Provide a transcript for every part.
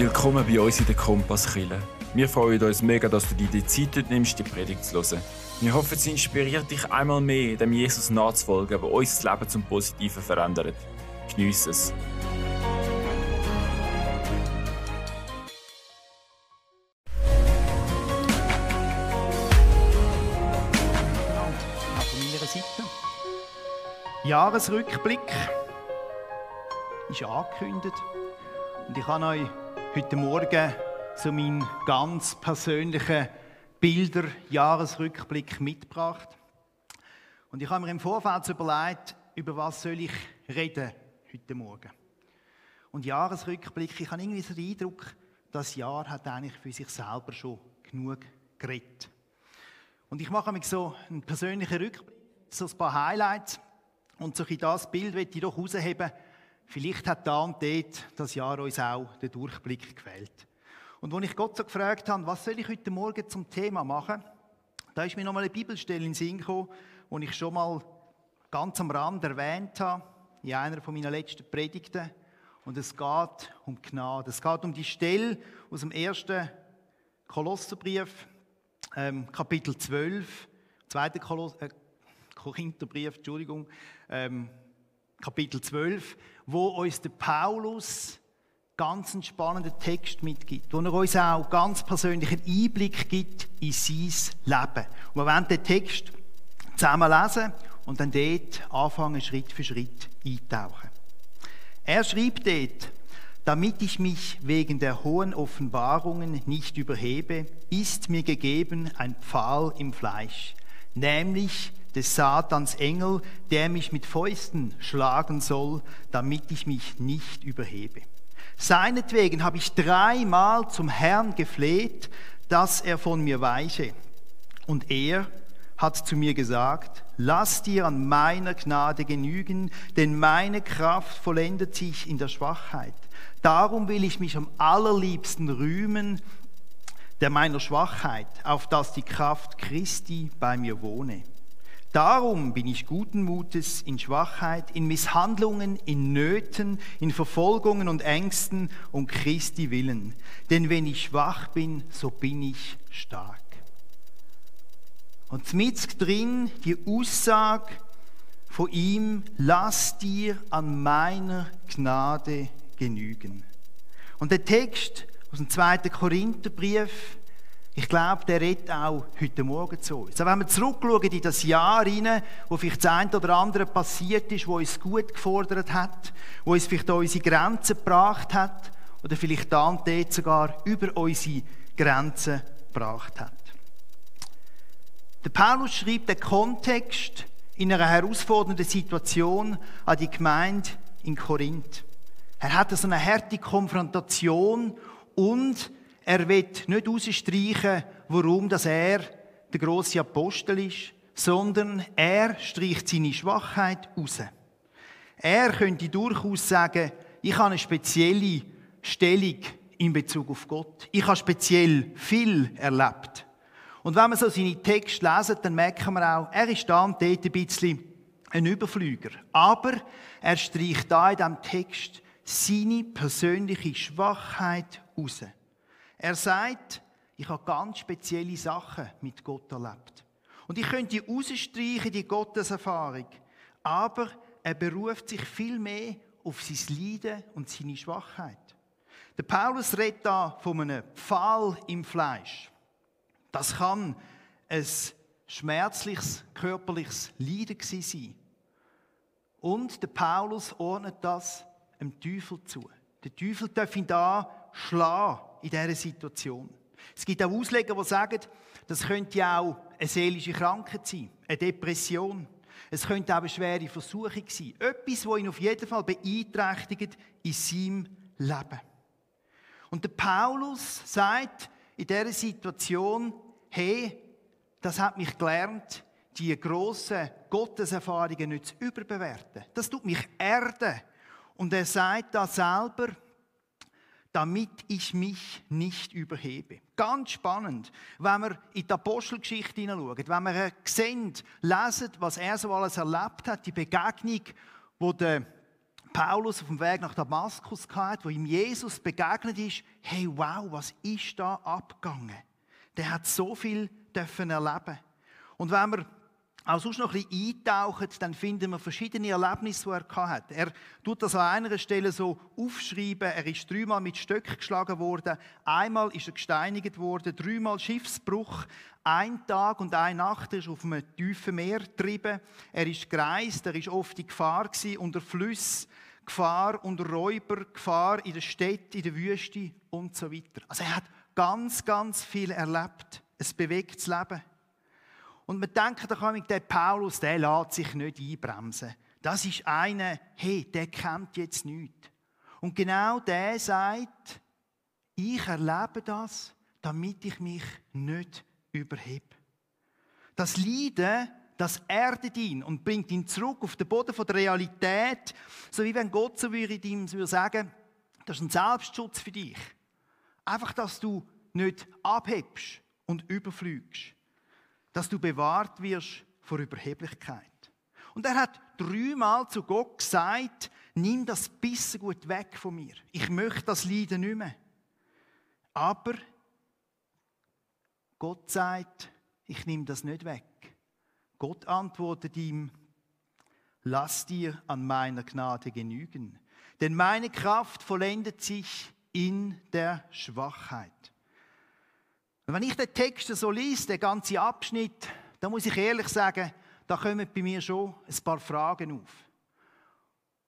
Willkommen bei uns in der Kompasskille. Wir freuen uns mega, dass du dir die Zeit nimmst, die Predigt zu hören. Wir hoffen, sie inspiriert dich einmal mehr, dem Jesus nachzufolgen, der unser Leben zum Positiven verändert. Geniess es. Auch von meiner Seite. Jahresrückblick ist angekündigt. Und ich habe euch heute Morgen so meinen ganz persönlichen Bilder-Jahresrückblick mitgebracht. Und ich habe mir im Vorfeld überlegt, über was soll ich reden heute Morgen. Und Jahresrückblick, ich habe irgendwie so den Eindruck, das Jahr hat eigentlich für sich selber schon genug geredet. Und ich mache mir so einen persönlichen Rückblick, so ein paar Highlights. Und so ein das Bild möchte ich doch herausheben. Vielleicht hat da und dort das Jahr uns auch den Durchblick gefällt. Und als ich Gott so gefragt habe, was soll ich heute Morgen zum Thema machen, da ist mir nochmal eine Bibelstelle in den Sinn gekommen, die ich schon mal ganz am Rand erwähnt habe, in einer von meinen letzten Predigten. Und es geht um Gnade. Es geht um die Stelle aus dem ersten Kolosserbrief, ähm, Kapitel 12, zweiter Koloss äh, Korintherbrief, Entschuldigung, ähm, Kapitel 12, wo uns der Paulus ganz einen spannenden Text mitgibt, wo er uns auch ganz persönlichen Einblick gibt in sein Leben. Und wir werden den Text zusammen lesen und dann dort anfangen, Schritt für Schritt eintauchen. Er schrieb dort, damit ich mich wegen der hohen Offenbarungen nicht überhebe, ist mir gegeben ein Pfahl im Fleisch, nämlich des Satans Engel, der mich mit Fäusten schlagen soll, damit ich mich nicht überhebe. Seinetwegen habe ich dreimal zum Herrn gefleht, dass er von mir weiche. Und er hat zu mir gesagt, lass dir an meiner Gnade genügen, denn meine Kraft vollendet sich in der Schwachheit. Darum will ich mich am allerliebsten rühmen der meiner Schwachheit, auf dass die Kraft Christi bei mir wohne. Darum bin ich guten Mutes in Schwachheit, in Misshandlungen, in Nöten, in Verfolgungen und Ängsten um Christi willen. Denn wenn ich schwach bin, so bin ich stark. Und mit drin die Aussage von ihm, lass dir an meiner Gnade genügen. Und der Text aus dem zweiten Korintherbrief, ich glaube, der redet auch heute Morgen zu uns. Also wenn wir zurückschauen in das Jahr hinein, wo vielleicht das eine oder andere passiert ist, wo uns gut gefordert hat, wo uns vielleicht an unsere Grenzen gebracht hat oder vielleicht da und dort sogar über unsere Grenzen gebracht hat. Der Paulus schreibt den Kontext in einer herausfordernden Situation an die Gemeinde in Korinth. Er hat so eine harte Konfrontation und er wird nicht ausstreichen, warum dass er der große Apostel ist, sondern er streicht seine Schwachheit raus. Er könnte durchaus sagen, ich habe eine spezielle Stellung in Bezug auf Gott. Ich habe speziell viel erlebt. Und wenn man so seine Texte lesen, dann merken wir auch, er ist da und dort ein bisschen ein Überflüger. Aber er streicht da in diesem Text seine persönliche Schwachheit raus. Er sagt, ich habe ganz spezielle Sachen mit Gott erlebt. Und ich könnte rausstreichen, die Gotteserfahrung. Aber er beruft sich viel mehr auf sein Leiden und seine Schwachheit. Der Paulus redet da von einem Pfahl im Fleisch. Das kann ein schmerzliches, körperliches Leiden sein. Und der Paulus ordnet das dem Teufel zu. Der Teufel darf ihn da schlagen in dieser Situation. Es gibt auch Ausleger, die sagen, das könnte ja auch eine seelische Krankheit sein, eine Depression. Es könnte auch eine schwere Versuchung sein. Etwas, das ihn auf jeden Fall beeinträchtigt in seinem Leben. Und der Paulus sagt in dieser Situation, hey, das hat mich gelernt, die grossen Gotteserfahrungen nicht zu überbewerten. Das tut mich erden. Und er sagt da selber, damit ich mich nicht überhebe. Ganz spannend, wenn wir in die Apostelgeschichte hineinschauen, wenn wir sehen, lesen, was er so alles erlebt hat, die Begegnung, wo der Paulus auf dem Weg nach Damaskus gehabt, wo ihm Jesus begegnet ist, hey wow, was ist da abgegangen? Der hat so viel dürfen erleben. Und wenn wir auch sonst noch ein bisschen eintauchen, dann finden wir verschiedene Erlebnisse, die er hatte. Er tut das an einer Stelle so aufschreiben. Er ist dreimal mit Stöcken geschlagen worden, einmal ist er gesteinigt worden, dreimal Schiffsbruch, ein Tag und eine Nacht ist auf einem tiefen Meer getrieben. Er ist gereist, er ist oft in Gefahr gewesen, unter Flüssen, Gefahr unter Räuber, Gefahr in der Stadt, in der Wüste und so weiter. Also er hat ganz, ganz viel erlebt. Es bewegt das Leben. Und man denkt doch der Paulus, der lässt sich nicht einbremsen. Das ist einer, hey, der kennt jetzt nichts. Und genau der sagt, ich erlebe das, damit ich mich nicht überhebe. Das Leiden, das erdet ihn und bringt ihn zurück auf den Boden der Realität, so wie wenn Gott so würde ihm sagen, das ist ein Selbstschutz für dich. Einfach, dass du nicht abhebst und überflügst dass du bewahrt wirst vor Überheblichkeit. Und er hat dreimal zu Gott gesagt, nimm das Bissen gut weg von mir. Ich möchte das Leiden nicht mehr. Aber Gott sagt, ich nehme das nicht weg. Gott antwortet ihm, lass dir an meiner Gnade genügen, denn meine Kraft vollendet sich in der Schwachheit. Wenn ich den Text so lese, den ganzen Abschnitt, dann muss ich ehrlich sagen, da kommen bei mir schon ein paar Fragen auf.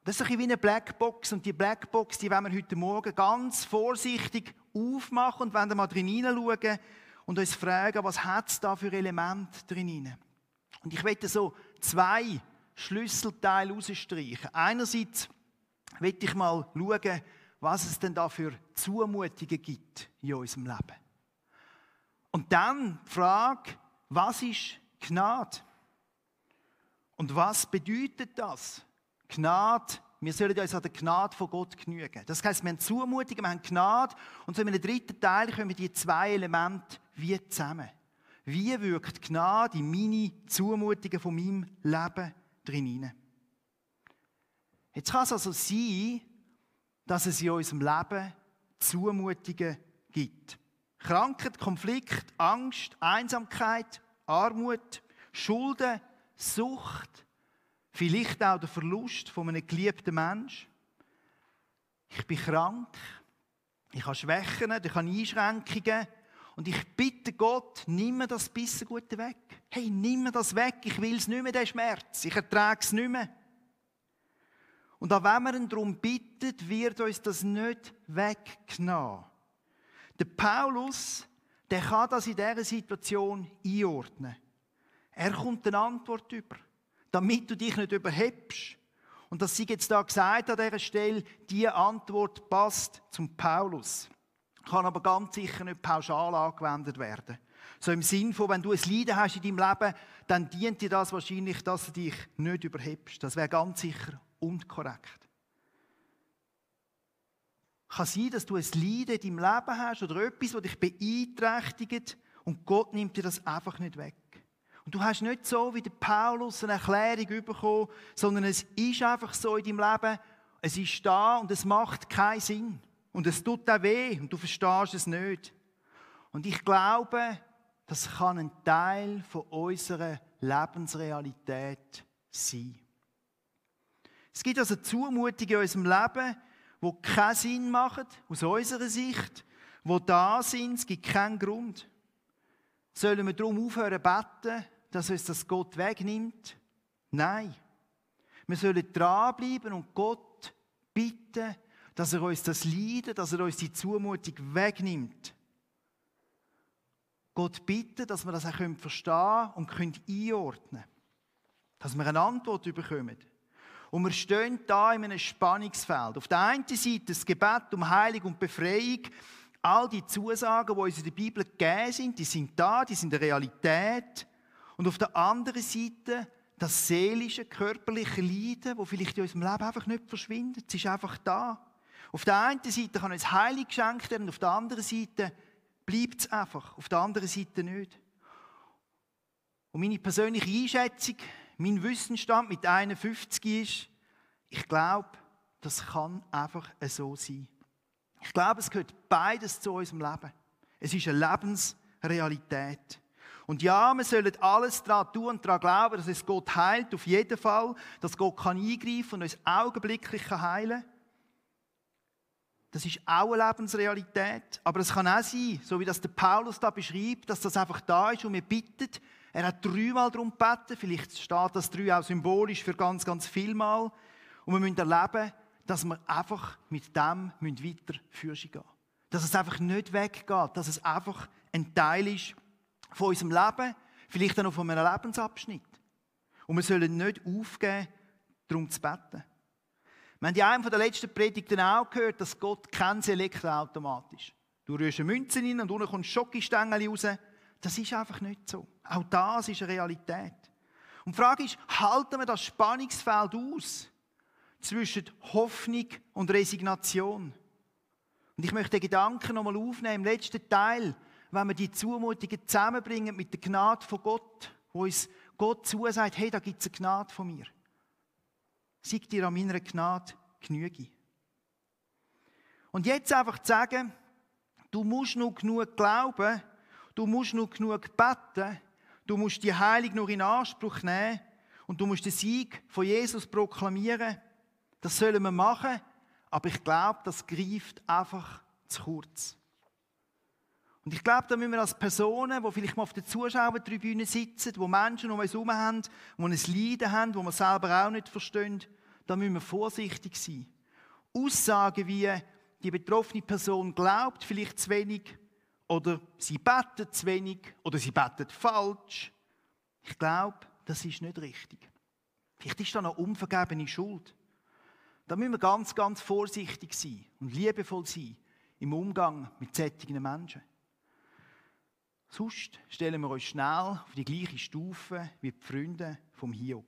Das ist ein wie eine Blackbox und die Blackbox, die werden wir heute Morgen ganz vorsichtig aufmachen und werden mal drin hineinschauen und uns fragen, was hat es da für Elemente drin? Und ich möchte so zwei Schlüsselteile rausstreichen. Einerseits möchte ich mal schauen, was es denn da für Zumutungen gibt in unserem Leben. Und dann die Frage, was ist Gnade? Und was bedeutet das? Gnade, wir sollen uns an der Gnade von Gott genügen. Das heißt, wir haben Zumutungen, wir haben Gnade und so in einem dritten Teil kommen die zwei Elemente wie zusammen. Wie wirkt Gnade in meine Zumutungen von meinem Leben drin Jetzt kann es also sein, dass es in unserem Leben Zumutungen gibt. Krankheit, Konflikt, Angst, Einsamkeit, Armut, Schulden, Sucht, vielleicht auch der Verlust von einem geliebten Menschen. Ich bin krank, ich habe Schwächen, ich habe Einschränkungen und ich bitte Gott, nimm mir das bisschen Gute weg. Hey, nimm mir das weg, ich will es nicht mehr, den Schmerz, ich ertrage es nicht mehr. Und auch wenn man darum bittet, wird uns das nicht weggenommen. Der Paulus, der kann das in dieser Situation einordnen. Er kommt eine Antwort über, damit du dich nicht überhebst. Und das sie jetzt da gesagt an dieser Stelle, diese Antwort passt zum Paulus. Kann aber ganz sicher nicht pauschal angewendet werden. So im Sinn von, wenn du ein Leiden hast in deinem Leben, dann dient dir das wahrscheinlich, dass du dich nicht überhebst. Das wäre ganz sicher unkorrekt kann sein, dass du ein Leiden in deinem Leben hast oder etwas, das dich beeinträchtigt und Gott nimmt dir das einfach nicht weg. Und du hast nicht so wie der Paulus eine Erklärung bekommen, sondern es ist einfach so in deinem Leben, es ist da und es macht keinen Sinn. Und es tut auch weh und du verstehst es nicht. Und ich glaube, das kann ein Teil von unserer Lebensrealität sein. Es gibt also Zumutungen in unserem Leben, wo keinen Sinn machen, aus unserer Sicht, wo da sind, es gibt keinen Grund. Sollen wir darum aufhören beten, dass uns das Gott wegnimmt? Nein. Wir sollen dranbleiben und Gott bitten, dass er uns das Leiden, dass er uns die Zumutung wegnimmt. Gott bitten, dass wir das auch verstehen und einordnen können. Dass wir eine Antwort bekommen. Und wir stehen da in einem Spannungsfeld. Auf der einen Seite das Gebet um Heilung und Befreiung. All die Zusagen, die uns in der Bibel gegeben sind, die sind da, die sind eine Realität. Und auf der anderen Seite das seelische, körperliche Leiden, das vielleicht in unserem Leben einfach nicht verschwindet. Es ist einfach da. Auf der einen Seite kann uns Heilung geschenkt werden, auf der anderen Seite bleibt es einfach. Auf der anderen Seite nicht. Und meine persönliche Einschätzung mein Wissensstand mit 51 ist, ich glaube, das kann einfach so sein. Ich glaube, es gehört beides zu unserem Leben. Es ist eine Lebensrealität. Und ja, wir sollen alles daran tun und daran glauben, dass es Gott heilt, auf jeden Fall, dass Gott kann eingreifen und uns augenblicklich heilen kann. Das ist auch eine Lebensrealität. Aber es kann auch sein, so wie das der Paulus da beschreibt, dass das einfach da ist und wir bitten. Er hat dreimal darum gebeten, vielleicht steht das drei auch symbolisch für ganz, ganz viel Mal. Und wir müssen erleben, dass wir einfach mit dem weiter führen gehen. Dass es einfach nicht weggeht, dass es einfach ein Teil ist von unserem Leben, vielleicht auch noch von einem Lebensabschnitt. Und wir sollen nicht aufgeben, darum zu beten. Wir haben in einem der letzten Predigten auch gehört, dass Gott kein Elektroautomat ist. Du rührst eine Münze rein und unten kommt Schokostängel raus. Das ist einfach nicht so. Auch das ist eine Realität. Und die Frage ist, halten wir das Spannungsfeld aus zwischen Hoffnung und Resignation? Und ich möchte den Gedanken nochmal aufnehmen im letzten Teil, wenn wir die Zumutungen zusammenbringen mit der Gnade von Gott, wo uns Gott zusagt, hey, da gibt es eine Gnade von mir. Sieg dir an meiner Gnade Genüge. Und jetzt einfach zu sagen, du musst nur genug glauben, du musst nur genug beten, du musst die Heilung nur in Anspruch nehmen und du musst den Sieg von Jesus proklamieren. Das sollen wir machen, aber ich glaube, das greift einfach zu kurz. Und ich glaube, da müssen wir als Personen, die vielleicht mal auf der Zuschauertribüne sitzen, wo Menschen um uns herum haben, die ein Leiden haben, wo wir selber auch nicht verstehen, da müssen wir vorsichtig sein. Aussagen wie, die betroffene Person glaubt vielleicht zu wenig oder sie betet zu wenig oder sie betet falsch. Ich glaube, das ist nicht richtig. Vielleicht ist da noch unvergebene Schuld. Da müssen wir ganz, ganz vorsichtig sein und liebevoll sein im Umgang mit solchen Menschen. Sonst stellen wir uns schnell auf die gleiche Stufe wie die Freunde vom Hiob.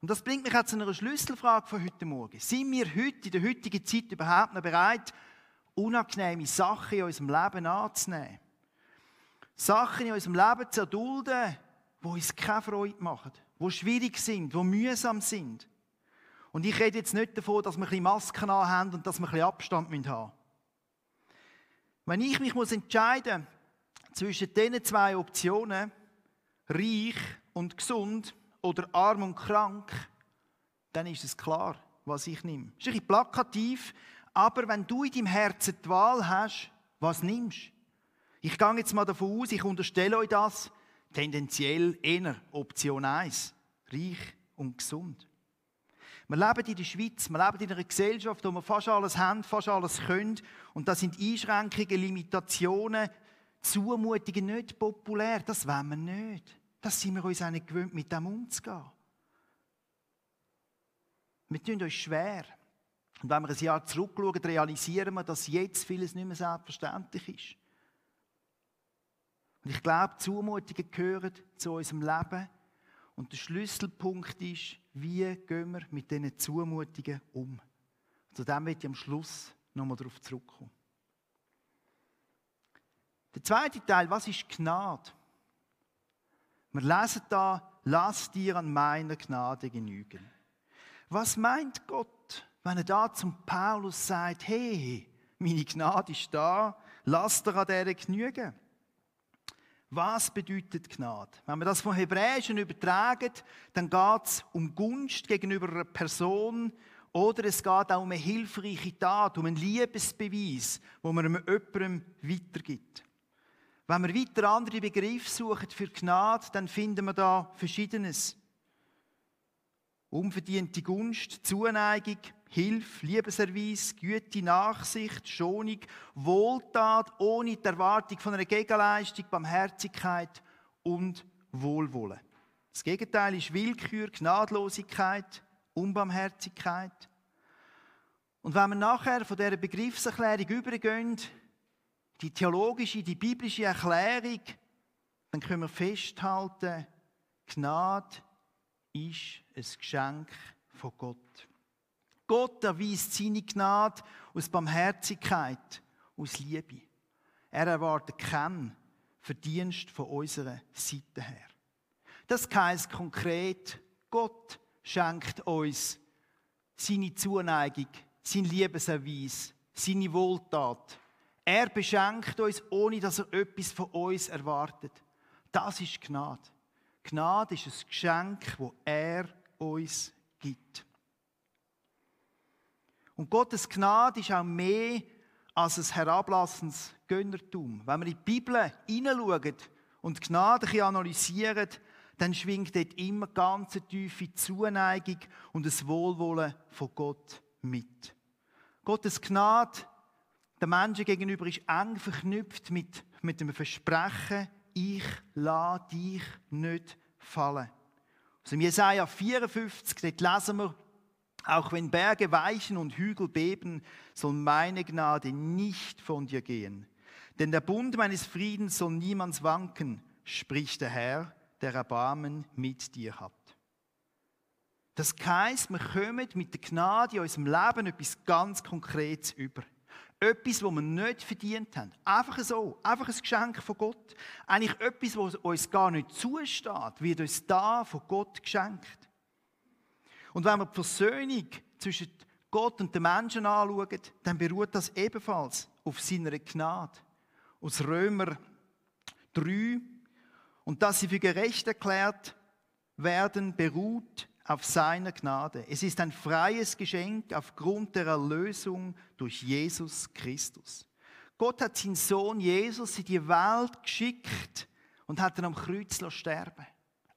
Und das bringt mich jetzt zu einer Schlüsselfrage von heute Morgen. Sind wir heute, in der heutigen Zeit, überhaupt noch bereit, unangenehme Sachen in unserem Leben anzunehmen? Sachen in unserem Leben zu erdulden, die uns keine Freude machen, die schwierig sind, die mühsam sind. Und ich rede jetzt nicht davon, dass wir ein bisschen Masken haben und dass wir ein bisschen Abstand haben müssen. Wenn ich mich entscheiden muss, zwischen diesen zwei Optionen, reich und gesund oder arm und krank, dann ist es klar, was ich nehme. Das ist ein bisschen plakativ, aber wenn du in deinem Herzen die Wahl hast, was nimmst? Ich gehe jetzt mal davon aus, ich unterstelle euch das, tendenziell eher Option 1, reich und gesund. Wir leben in der Schweiz, wir leben in einer Gesellschaft, wo wir fast alles haben, fast alles können. Und da sind Einschränkungen, Limitationen, Zumutungen nicht populär. Das wollen wir nicht. Das sind wir uns auch nicht gewöhnt, mit dem umzugehen. Wir tun uns schwer. Und wenn wir ein Jahr zurückschauen, realisieren wir, dass jetzt vieles nicht mehr selbstverständlich ist. Und ich glaube, Zumutungen gehören zu unserem Leben. Und der Schlüsselpunkt ist, wie gehen wir mit diesen Zumutungen um. Zu dem werde ich am Schluss nochmal darauf zurückkommen. Der zweite Teil, was ist Gnade? Wir lesen da, lass dir an meiner Gnade genügen. Was meint Gott, wenn er da zum Paulus sagt, hey, meine Gnade ist da, lass dir an der genügen? Was bedeutet Gnade? Wenn wir das vom Hebräischen übertragen, dann geht es um Gunst gegenüber einer Person oder es geht auch um eine hilfreiche Tat, um einen Liebesbeweis, wo man jemandem weitergibt. Wenn wir weiter andere Begriffe suchen für Gnade, dann finden wir da Verschiedenes. Unverdiente Gunst, Zuneigung, Hilfe, Liebeserweis, Güte, Nachsicht, Schonung, Wohltat ohne die Erwartung von einer Gegenleistung, Barmherzigkeit und Wohlwollen. Das Gegenteil ist Willkür, Gnadlosigkeit, Unbarmherzigkeit. Und wenn wir nachher von dieser Begriffserklärung übergehen die theologische, die biblische Erklärung, dann können wir festhalten, Gnade ist ein Geschenk von Gott. Gott erweist seine Gnade aus Barmherzigkeit, aus Liebe. Er erwartet keinen Verdienst von unserer Seite her. Das heißt konkret, Gott schenkt uns seine Zuneigung, sein Liebeserweis, seine Wohltat. Er beschenkt uns, ohne dass er etwas von uns erwartet. Das ist Gnade. Gnade ist ein Geschenk, wo er uns gibt. Und Gottes Gnade ist auch mehr als ein herablassendes Gönnertum. Wenn wir in die Bibel hineinschauen und Gnade analysieren, dann schwingt dort immer ganz tiefe Zuneigung und das Wohlwollen von Gott mit. Gottes Gnade der Menschen gegenüber ist eng verknüpft mit, mit dem Versprechen, ich lasse dich nicht fallen. Also im Jesaja 54, dort lesen wir, auch wenn Berge weichen und Hügel beben, soll meine Gnade nicht von dir gehen. Denn der Bund meines Friedens soll niemals wanken, spricht der Herr, der Erbarmen mit dir hat. Das heisst, wir kommen mit der Gnade in unserem Leben etwas ganz Konkretes über. Etwas, das wir nicht verdient haben. Einfach so, einfach ein Geschenk von Gott. Eigentlich etwas, was uns gar nicht zusteht, wird uns da von Gott geschenkt. Und wenn wir die Versöhnung zwischen Gott und den Menschen anschauen, dann beruht das ebenfalls auf seiner Gnade. Aus Römer 3. Und dass sie für gerecht erklärt werden, beruht auf seiner Gnade. Es ist ein freies Geschenk aufgrund der Erlösung durch Jesus Christus. Gott hat seinen Sohn Jesus in die Welt geschickt und hat ihn am Kreuz sterben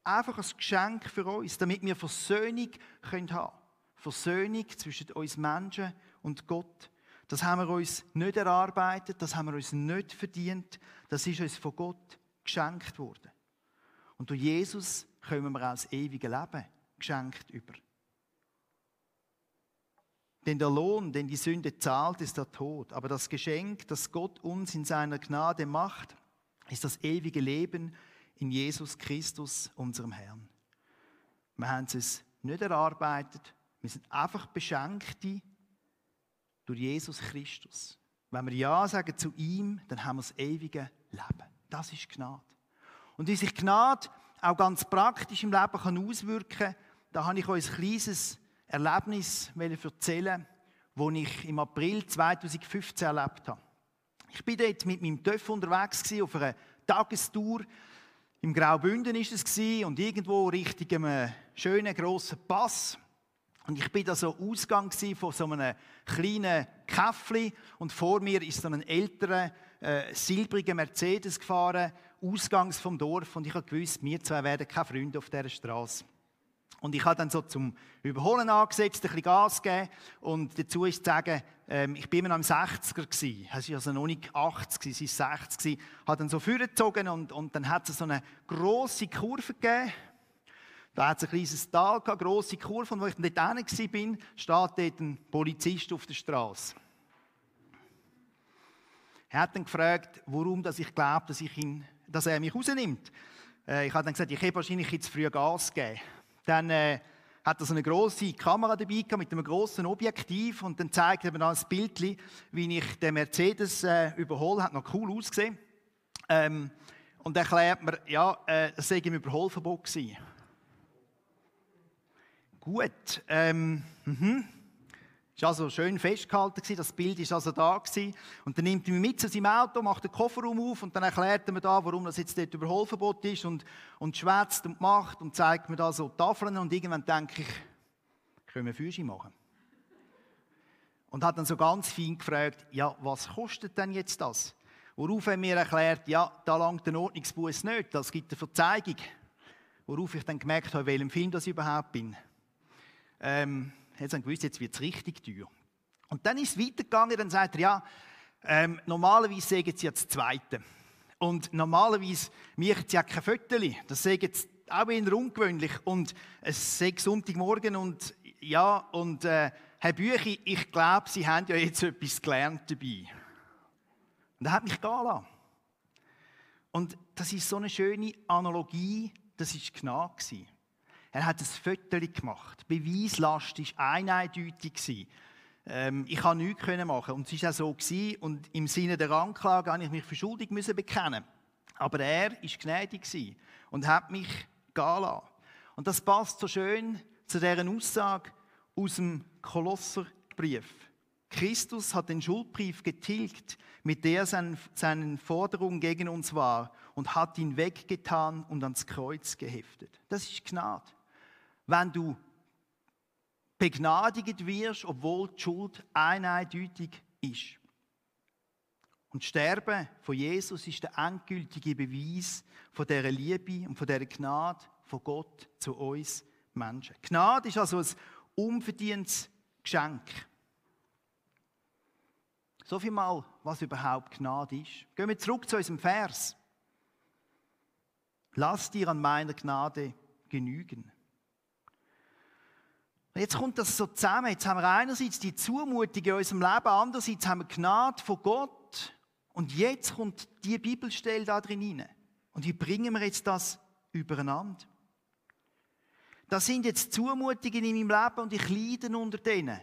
Einfach ein Geschenk für uns, damit wir Versöhnung haben können. Versöhnung zwischen uns Menschen und Gott. Das haben wir uns nicht erarbeitet, das haben wir uns nicht verdient, das ist uns von Gott geschenkt worden. Und durch Jesus kommen wir das ewige Leben geschenkt über. Denn der Lohn, den die Sünde zahlt, ist der Tod. Aber das Geschenk, das Gott uns in seiner Gnade macht, ist das ewige Leben in Jesus Christus, unserem Herrn. Wir haben es nicht erarbeitet, wir sind einfach Beschenkte durch Jesus Christus. Wenn wir Ja sagen zu ihm, dann haben wir das ewige Leben. Das ist Gnade. Und wie sich Gnade auch ganz praktisch im Leben kann auswirken kann, da habe ich euch ein kleines Erlebnis erzählen, das ich im April 2015 erlebt habe. Ich bin dort mit meinem Töff unterwegs auf einer Tagestour. Im Graubünden ist es und irgendwo Richtung einem schönen grossen Pass. Und ich bin da so Ausgang von so einem kleinen Käffli und vor mir ist so ein älterer, äh, silbriger Mercedes gefahren, ausgangs vom Dorf und ich habe gewusst, wir zwei werden keine Freunde auf dieser Straße. Und ich habe dann so zum Überholen angesetzt, ein bisschen Gas gegeben. Und dazu ist zu sagen, ähm, ich bin immer am 60er gewesen. Es war also noch nicht 80, es war 60 gewesen. Habe dann so vorgezogen und, und dann hat es so eine grosse Kurve gegeben. Da hat es ein kleines Tal gehabt, grosse Kurve. Und wo ich dann dort war, bin, steht dort ein Polizist auf der Straße. Er hat dann gefragt, warum dass ich glaube, dass, dass er mich rausnimmt. Äh, ich habe dann gesagt, ich habe wahrscheinlich jetzt früh Gas gegeben. Dann äh, hat er so eine große Kamera dabei gehabt, mit einem großen Objektiv und dann zeigt er mir dann ein Bild, wie ich den Mercedes äh, überhole. Hat noch cool ausgesehen. Ähm, und erklärt mir, ja, äh, das sei im Überholverbot gewesen. Gut. Ähm, mhm. War also schön festgehalten, das Bild war also da. Und dann nimmt er mich mit zu seinem Auto, macht den Kofferraum auf und dann erklärt er mir da, warum das jetzt dort Überholverbot ist und, und schwätzt und macht und zeigt mir da so Tafeln und irgendwann denke ich, können wir Füße machen? Und hat dann so ganz fein gefragt, ja, was kostet denn jetzt das? Worauf er mir erklärt, ja, da langt der Ordnungsbuß nicht, das gibt eine Verzeigung. Worauf ich dann gemerkt habe, welchem Film das ich überhaupt bin. Ähm, hat dann gewusst, jetzt wird es richtig teuer. Und dann ist es weitergegangen, dann sagt er, ja, ähm, normalerweise sagen sie ja das Zweite. Und normalerweise machen sie ja kein Viertel. Das sagen jetzt auch eher ungewöhnlich. Und es ist Sonntagmorgen und ja, und äh, Herr Büchi, ich glaube, Sie haben ja jetzt etwas gelernt dabei. Und er hat mich gehen lassen. Und das ist so eine schöne Analogie, das war Gnade. Er hat ein Foto gemacht. Beweislast war eindeutig. Ähm, ich konnte nichts machen. Und es war auch so. Gewesen. Und im Sinne der Anklage musste ich mich für schuldig bekennen. Aber er war gnädig und hat mich gehen. Und das passt so schön zu deren Aussage. aus dem Kolosserbrief. Christus hat den Schuldbrief getilgt, mit der seinen, seinen Forderungen gegen uns war, und hat ihn weggetan und ans Kreuz geheftet. Das ist Gnade. Wenn du begnadigt wirst, obwohl die Schuld eindeutig ist. Und Sterben von Jesus ist der endgültige Beweis von dieser Liebe und von dieser Gnade von Gott zu uns Menschen. Gnade ist also ein unverdientes Geschenk. So viel mal, was überhaupt Gnade ist. Gehen wir zurück zu unserem Vers. Lass dir an meiner Gnade genügen. Jetzt kommt das so zusammen. Jetzt haben wir einerseits die Zumutung in unserem Leben, andererseits haben wir Gnade von Gott. Und jetzt kommt die Bibelstelle da drin rein. Und wie bringen wir jetzt das übereinander? Das sind jetzt Zumutungen in meinem Leben und ich leide unter denen.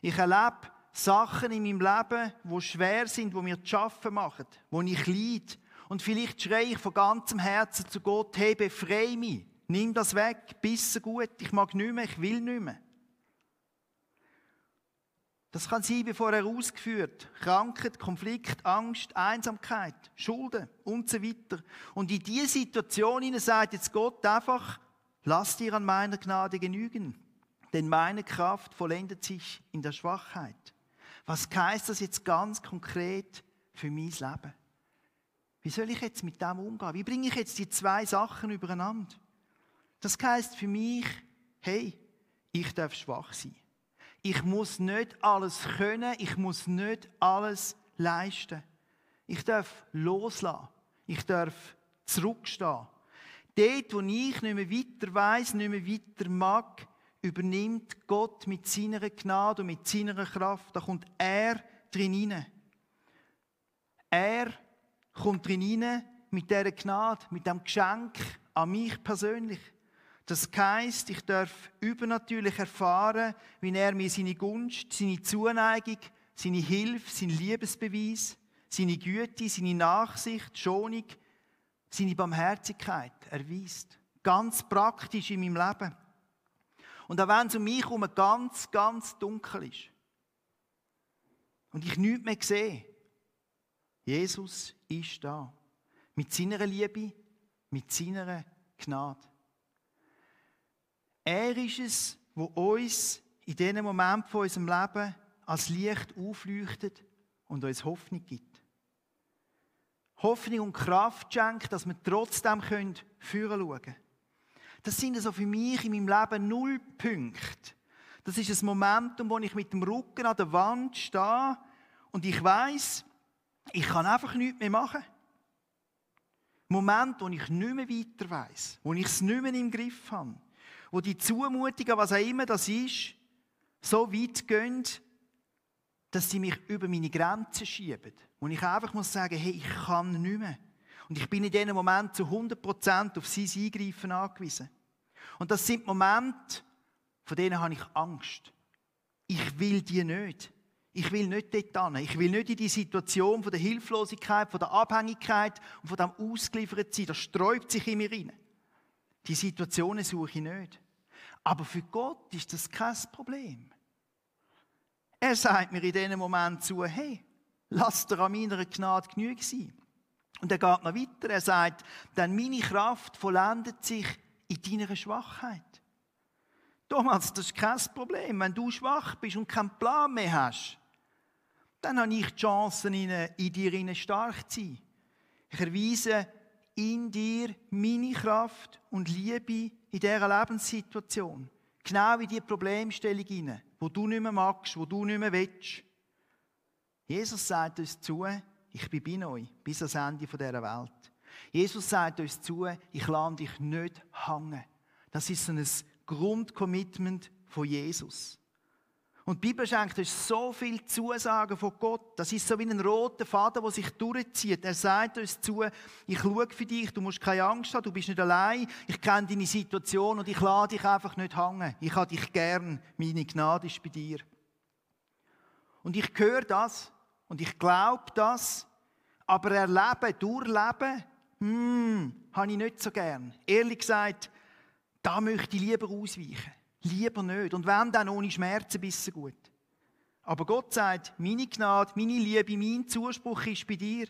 Ich erlebe Sachen in meinem Leben, wo schwer sind, wo mir zu schaffen machen, wo ich leide. Und vielleicht schreie ich von ganzem Herzen zu Gott, hey, befreie mich. Nimm das weg, bisse gut, ich mag nicht mehr, ich will nicht mehr. Das kann sein, wie vorher ausgeführt. Krankheit, Konflikt, Angst, Einsamkeit, Schulden und so weiter. Und in diese Situation sagt jetzt Gott einfach, lass dir an meiner Gnade genügen, denn meine Kraft vollendet sich in der Schwachheit. Was heißt das jetzt ganz konkret für mein Leben? Wie soll ich jetzt mit dem umgehen? Wie bringe ich jetzt die zwei Sachen übereinander? Das heißt für mich, hey, ich darf schwach sein. Ich muss nicht alles können, ich muss nicht alles leisten. Ich darf loslassen. Ich darf zurückstehen. Dort, wo ich nicht mehr weiter weiß, nicht mehr weiter mag, übernimmt Gott mit seiner Gnade und mit seiner Kraft. Da kommt er drin hinein. Er kommt drin hinein mit dieser Gnade, mit dem Geschenk an mich persönlich. Das heisst, ich darf übernatürlich erfahren, wie er mir seine Gunst, seine Zuneigung, seine Hilfe, sein Liebesbeweis, seine Güte, seine Nachsicht, Schonung, seine Barmherzigkeit erweist. Ganz praktisch in meinem Leben. Und auch wenn es um mich herum ganz, ganz dunkel ist und ich nichts mehr sehe, Jesus ist da. Mit seiner Liebe, mit seiner Gnade. Er ist es, wo uns in diesem Moment von unserem Leben als Licht aufleuchtet und uns Hoffnung gibt. Hoffnung und Kraft schenkt, dass wir trotzdem führen schauen können. Das sind also für mich in meinem Leben null Punkte. Das ist ein Momentum, wo ich mit dem Rücken an der Wand stehe und ich weiß, ich kann einfach nichts mehr machen. Moment, wo ich nicht mehr weiter weiß, wo ich es nicht mehr im Griff habe wo die Zumutungen, was auch immer das ist, so weit gehen, dass sie mich über meine Grenzen schieben. Und ich einfach muss sagen, hey, ich kann nicht mehr. Und ich bin in diesem Moment zu 100% auf sein Eingreifen angewiesen. Und das sind Momente, von denen habe ich Angst. Ich will die nicht. Ich will nicht dort hin. Ich will nicht in die Situation von der Hilflosigkeit, von der Abhängigkeit und von dem Ausgeliefertsein. Das sträubt sich in mir rein. Die Situationen suche ich nicht. Aber für Gott ist das kein Problem. Er sagt mir in diesem Moment zu, hey, lass dir an meiner Gnade genug sein. Und er geht noch weiter, er sagt, denn meine Kraft vollendet sich in deiner Schwachheit. Thomas, das ist kein Problem. Wenn du schwach bist und keinen Plan mehr hast, dann habe ich die Chance, in dir stark zu sein. Ich erweise in dir meine Kraft und Liebe in dieser Lebenssituation. Genau in die Problemstellung hinein, wo du nicht mehr magst, wo du nicht mehr willst. Jesus sagt uns zu, ich bin bei euch bis ans Ende dieser Welt. Jesus sagt uns zu, ich lade dich nicht hängen. Das ist ein Grundcommitment von Jesus. Und die Bibel schenkt uns so viel Zusagen von Gott. Das ist so wie ein roter Faden, der sich durchzieht. Er sagt uns zu, ich schaue für dich, du musst keine Angst haben, du bist nicht allein, ich kenne deine Situation und ich lade dich einfach nicht hängen. Ich habe dich gern, meine Gnade ist bei dir. Und ich höre das und ich glaube das, aber erleben, durchleben, hm, habe ich nicht so gern. Ehrlich gesagt, da möchte ich lieber ausweichen. Lieber nicht. Und wenn, dann ohne Schmerzen bis gut. Aber Gott sagt, meine Gnade, meine Liebe, mein Zuspruch ist bei dir.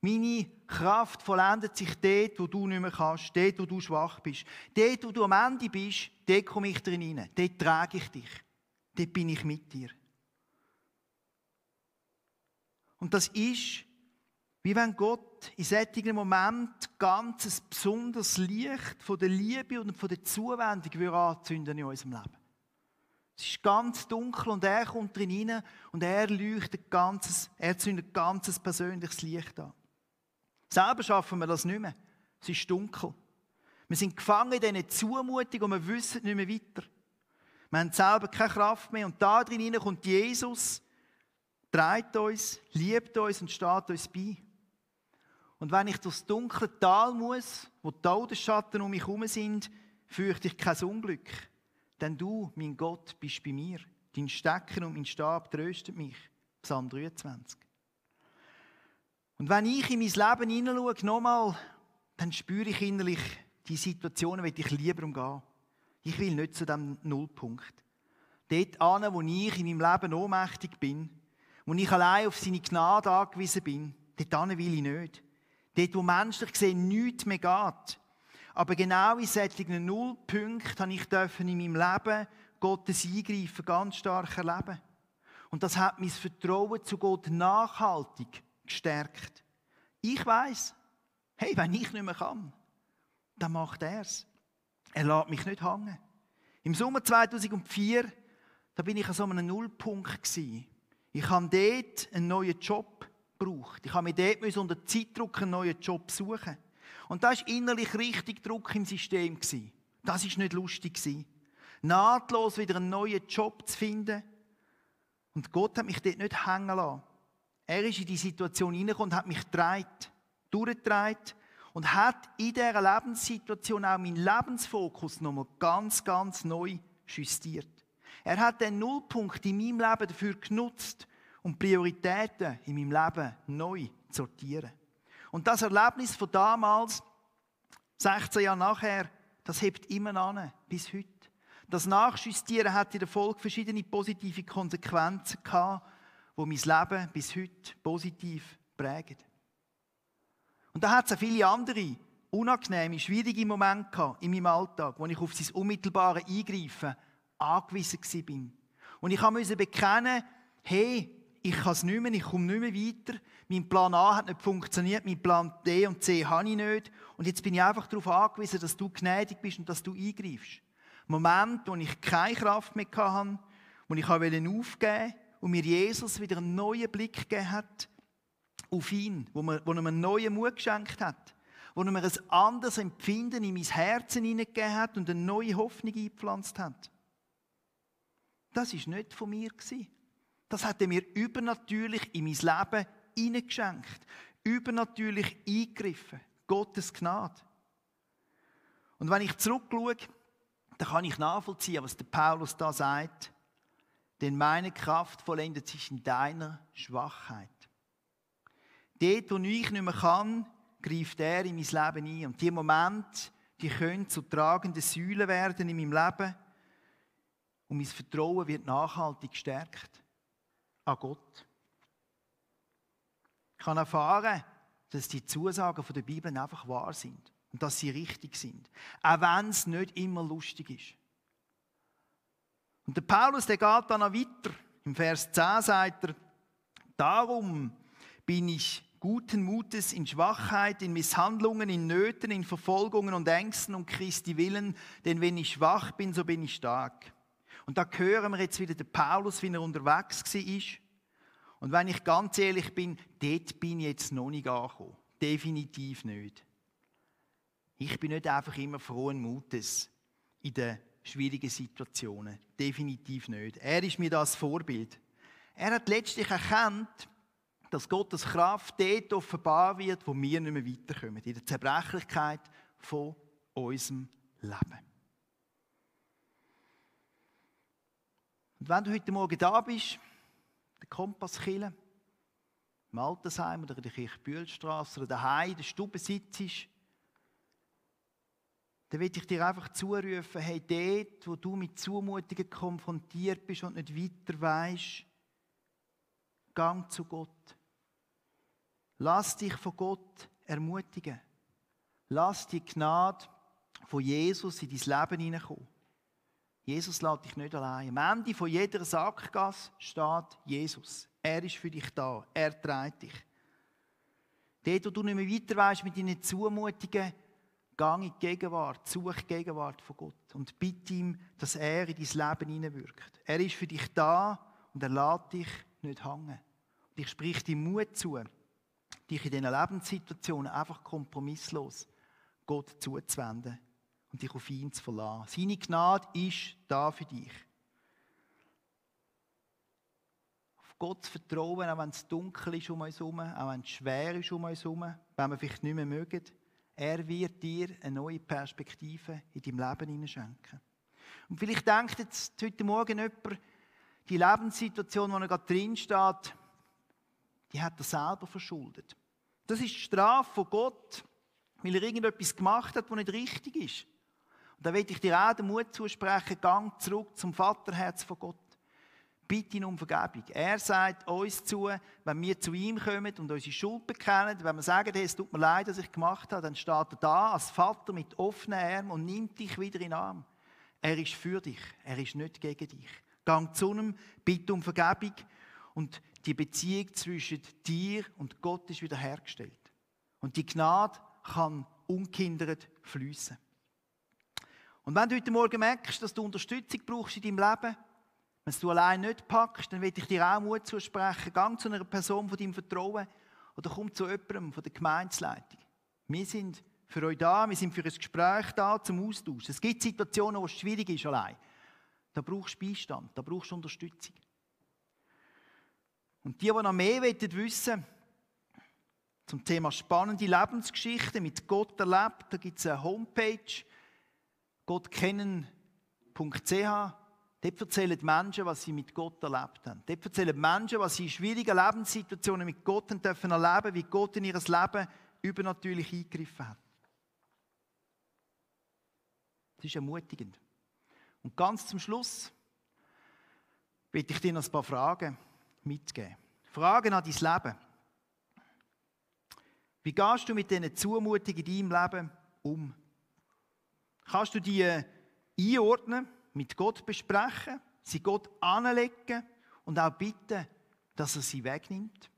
Meine Kraft vollendet sich dort, wo du nicht mehr kannst, dort, wo du schwach bist. Dort, wo du am Ende bist, dort komme ich drin rein. Dort trage ich dich. Dort bin ich mit dir. Und das ist, wie wenn Gott in solchen Moment ganz ein besonderes Licht von der Liebe und von der Zuwendung anzünden in unserem Leben. Es ist ganz dunkel und er kommt drin rein und er leuchtet ganzes, er zündet ganzes persönliches Licht an. Selber schaffen wir das nicht mehr. Es ist dunkel. Wir sind gefangen in diesen Zumutung und wir wissen nicht mehr weiter. Wir haben selber keine Kraft mehr und da drin kommt Jesus, treibt uns, liebt uns und steht uns bei. Und wenn ich durchs dunkle Tal muss, wo die Todesschatten um mich herum sind, fürchte ich kein Unglück. Denn du, mein Gott, bist bei mir. Dein Stecken und mein Stab tröstet mich. Psalm 23. Und wenn ich in mein Leben hineinschaue, nochmal, dann spüre ich innerlich, die Situationen will ich lieber umgehen. Ich will nicht zu dem Nullpunkt. Dort an, wo ich in meinem Leben ohnmächtig bin, wo ich allein auf seine Gnade angewiesen bin, dort will ich nicht. Dort, wo menschlich gesehen nichts mehr geht. Aber genau in solchen Nullpunkten habe ich in meinem Leben Gottes Eingreifen ganz stark erleben. Und das hat mein Vertrauen zu Gott nachhaltig gestärkt. Ich weiß, hey, wenn ich nicht mehr kann, dann macht er es. Er lässt mich nicht hängen. Im Sommer 2004, da bin ich an so einem Nullpunkt gewesen. Ich habe dort einen neuen Job gebraucht. Ich habe mir dort unter Zeitdruck einen neuen Job suchen. Und da ist innerlich richtig Druck im System. Das ist nicht lustig. Nahtlos wieder einen neuen Job zu finden. Und Gott hat mich dort nicht hängen lassen. Er ist in die Situation hineingekommen und hat mich gedreht, durchgedreht und hat in dieser Lebenssituation auch meinen Lebensfokus nochmal ganz, ganz neu justiert. Er hat den Nullpunkt in meinem Leben dafür genutzt, um Prioritäten in meinem Leben neu sortieren. Und das Erlebnis von damals, 16 Jahre nachher, das hebt immer an, bis heute. Das Nachjustieren hat in der Folge verschiedene positive Konsequenzen gehabt, wo mein Leben bis heute positiv prägen. Und da hat es auch viele andere unangenehme, schwierige Momente gehabt in meinem Alltag, wo ich auf sein unmittelbare Eingreifen angewiesen war. Und ich musste bekennen, hey, ich kann es nicht mehr, ich komme nicht mehr weiter. Mein Plan A hat nicht funktioniert, mein Plan D und C habe ich nicht. Und jetzt bin ich einfach darauf angewiesen, dass du gnädig bist und dass du eingreifst. Moment, wo ich keine Kraft mehr hatte, wo ich aufgeben wollte und mir Jesus wieder einen neuen Blick gegeben hat auf ihn, wo, er mir einen neuen Mut geschenkt hat, wo er mir ein anderes Empfinden in mein Herzen hineingegeben hat und eine neue Hoffnung eingepflanzt hat. Das ist nicht von mir Das hat er mir übernatürlich in mein Leben hineingeschenkt, übernatürlich eingegriffen. Gottes Gnade. Und wenn ich zurückschaue, dann kann ich nachvollziehen, was der Paulus da sagt. Denn meine Kraft vollendet sich in deiner Schwachheit. Dort, wo ich nicht mehr kann, greift er in mein Leben ein. Und die Momente, die können zu tragenden Säulen werden in meinem Leben. Und mein Vertrauen wird nachhaltig gestärkt an Gott. Ich kann erfahren, dass die Zusagen der Bibel einfach wahr sind und dass sie richtig sind. Auch wenn es nicht immer lustig ist. Und der Paulus, der geht dann noch weiter. Im Vers 10 sagt er, darum bin ich guten Mutes in Schwachheit, in Misshandlungen, in Nöten, in Verfolgungen und Ängsten um Christi willen, denn wenn ich schwach bin, so bin ich stark. Und da hören wir jetzt wieder den Paulus, wie er unterwegs war. Und wenn ich ganz ehrlich bin, dort bin ich jetzt noch nicht angekommen. Definitiv nicht. Ich bin nicht einfach immer frohen Mutes in den schwierigen Situationen. Definitiv nicht. Er ist mir das Vorbild. Er hat letztlich erkannt, dass Gottes Kraft dort offenbar wird, wo wir nicht mehr weiterkommen. In der Zerbrechlichkeit von unserem Leben. Und wenn du heute Morgen da bist, der Kompass killen, im Altersheim oder in der Kirchbühlstraße oder daheim in der Stube sitzt, dann will ich dir einfach zurufen, hey, dort, wo du mit Zumutungen konfrontiert bist und nicht weiter weißt, gang zu Gott. Lass dich von Gott ermutigen. Lass die Gnade von Jesus in dein Leben hineinkommen. Jesus lässt dich nicht allein. Am Ende von jeder Sackgasse steht Jesus. Er ist für dich da. Er trägt dich. Dort, wo du nicht mehr weiter weißt mit deinen Zumutungen, gang in die Gegenwart, such die Gegenwart von Gott und bitte ihm, dass er in dein Leben hineinwirkt. Er ist für dich da und er lässt dich nicht hängen. Und ich sprich dir Mut zu, dich in diesen Lebenssituationen einfach kompromisslos Gott zuzuwenden und dich auf ihn zu verlassen. Seine Gnade ist da für dich. Auf Gott zu vertrauen, auch wenn es dunkel ist um uns herum, auch wenn es schwer ist um uns herum, wenn wir vielleicht nicht mehr mögen. Er wird dir eine neue Perspektive in deinem Leben schenken. Und vielleicht denkt jetzt heute Morgen jemand, die Lebenssituation, wo er gerade drin steht, die hat er selber verschuldet. Das ist die Strafe von Gott, weil er irgendetwas gemacht hat, was nicht richtig ist. Und da will ich dir auch den Mut zusprechen, gang zurück zum Vaterherz von Gott. Bitte ihn um Vergebung. Er sagt uns zu, wenn wir zu ihm kommen und unsere Schuld bekennen, wenn wir sagen, hey, es tut mir leid, was ich gemacht habe, dann steht er da als Vater mit offenen Armen und nimmt dich wieder in den Arm. Er ist für dich, er ist nicht gegen dich. Gang zu ihm, bitte um Vergebung und die Beziehung zwischen dir und Gott ist wieder hergestellt. Und die Gnade kann ungehindert fließen. Und wenn du heute Morgen merkst, dass du Unterstützung brauchst in deinem Leben, wenn du allein nicht packst, dann will ich dir auch Mut zusprechen. Gang zu einer Person von deinem Vertrauen oder komm zu jemandem von der Gemeinsleitung. Wir sind für euch da, wir sind für ein Gespräch da, zum Austausch. Es gibt Situationen, wo es schwierig ist allein. Da brauchst du Beistand, da brauchst du Unterstützung. Und die, die noch mehr wissen zum Thema spannende Lebensgeschichten mit Gott erlebt, da gibt es eine Homepage, gottkennen.ch. Dort erzählen Menschen, was sie mit Gott erlebt haben. Dort erzählen Menschen, was sie in schwierigen Lebenssituationen mit Gott haben dürfen erleben, wie Gott in ihr Leben übernatürlich eingegriffen hat. Das ist ermutigend. Und ganz zum Schluss will ich dir noch ein paar Fragen mitgeben. Fragen an dein Leben. Wie gehst du mit diesen Zumutungen in deinem Leben um? Kannst du die einordnen? mit Gott besprechen, sie Gott anlegen und auch bitten, dass er sie wegnimmt.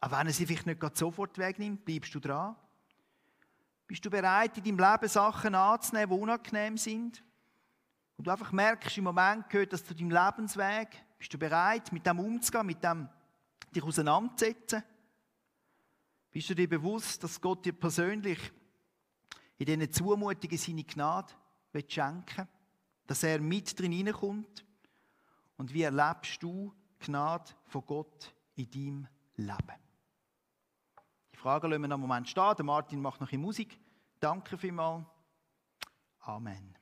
Auch wenn er sie vielleicht nicht sofort wegnimmt, bleibst du dran. Bist du bereit, in deinem Leben Sachen anzunehmen, die unangenehm sind? Und du einfach merkst, im Moment gehört das zu deinem Lebensweg. Bist du bereit, mit dem umzugehen, mit dem dich auseinanderzusetzen? Bist du dir bewusst, dass Gott dir persönlich in diesen Zumutungen seine Gnade schenken dass er mit drin hineinkommt. Und wie erlebst du Gnade von Gott in deinem Leben? Die Frage lassen wir noch einen Moment stehen. Martin macht noch ein Musik. Danke vielmals. Amen.